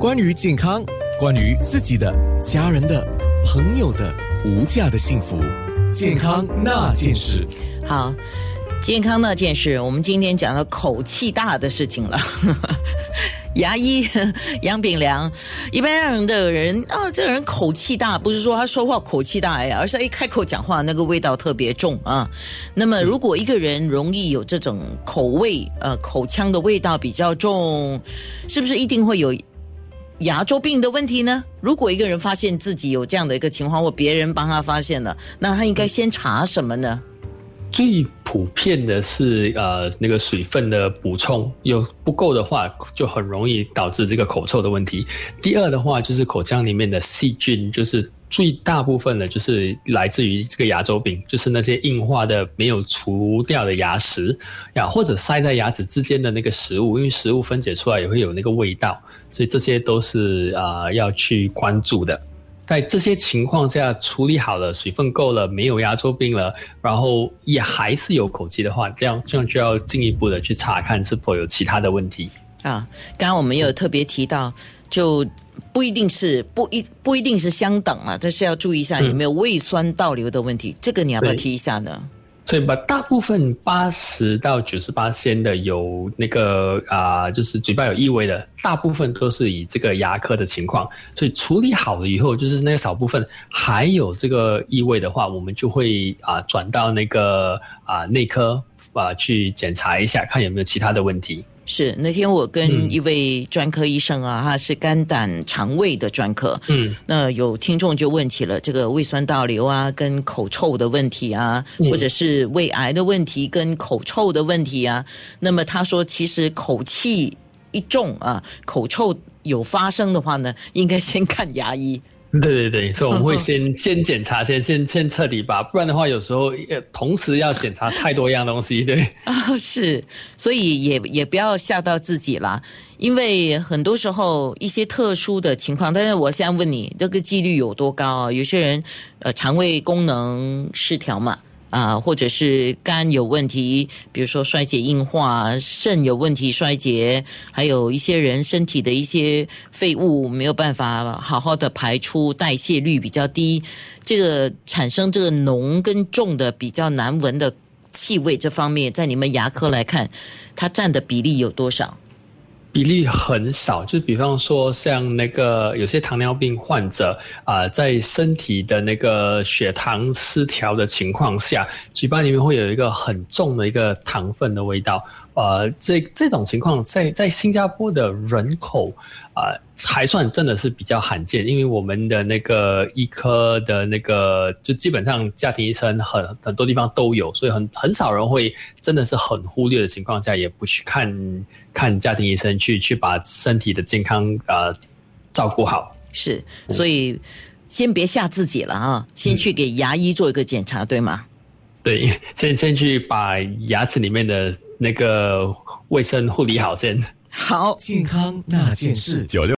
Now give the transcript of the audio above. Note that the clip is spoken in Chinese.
关于健康，关于自己的、家人的、朋友的无价的幸福，健康那件事。好，健康那件事，我们今天讲到口气大的事情了。牙医杨炳良，一般人的人啊，这个人口气大，不是说他说话口气大呀，而是一开口讲话那个味道特别重啊。那么，如果一个人容易有这种口味，呃，口腔的味道比较重，是不是一定会有牙周病的问题呢？如果一个人发现自己有这样的一个情况，或别人帮他发现了，那他应该先查什么呢？最普遍的是，呃，那个水分的补充有不够的话，就很容易导致这个口臭的问题。第二的话，就是口腔里面的细菌，就是最大部分的，就是来自于这个牙周病，就是那些硬化的没有除掉的牙石呀，或者塞在牙齿之间的那个食物，因为食物分解出来也会有那个味道，所以这些都是啊要去关注的。在这些情况下处理好了，水分够了，没有牙周病了，然后也还是有口气的话，这样这样就要进一步的去查看是否有其他的问题啊。刚刚我们有特别提到，就不一定是不一不一定是相等啊，但是要注意一下有没有胃酸倒流的问题，这个你要不要提一下呢？所以把大部分八十到九十八先的有那个啊，就是嘴巴有异味的，大部分都是以这个牙科的情况。所以处理好了以后，就是那个少部分还有这个异味的话，我们就会啊转到那个啊内科啊去检查一下，看有没有其他的问题。是那天我跟一位专科医生啊，他是肝胆肠胃的专科。嗯，那有听众就问起了这个胃酸倒流啊，跟口臭的问题啊，或者是胃癌的问题跟口臭的问题啊。那么他说，其实口气一重啊，口臭有发生的话呢，应该先看牙医。对对对，所以我们会 先先检查，先先先彻底吧，不然的话，有时候同时要检查太多样东西，对 啊，是，所以也也不要吓到自己啦，因为很多时候一些特殊的情况，但是我现在问你，这个几率有多高啊？有些人呃，肠胃功能失调嘛。啊，或者是肝有问题，比如说衰竭硬化，肾有问题衰竭，还有一些人身体的一些废物没有办法好好的排出，代谢率比较低，这个产生这个浓跟重的比较难闻的气味，这方面在你们牙科来看，它占的比例有多少？比例很少，就比方说像那个有些糖尿病患者啊，在身体的那个血糖失调的情况下，嘴巴里面会有一个很重的一个糖分的味道。呃，这这种情况在在新加坡的人口啊，还算真的是比较罕见，因为我们的那个医科的那个，就基本上家庭医生很很多地方都有，所以很很少人会真的是很忽略的情况下，也不去看看家庭医生，去去把身体的健康啊照顾好。是，所以先别吓自己了啊，先去给牙医做一个检查，对吗？对，先先去把牙齿里面的那个卫生护理好先。好，健康那件事九六。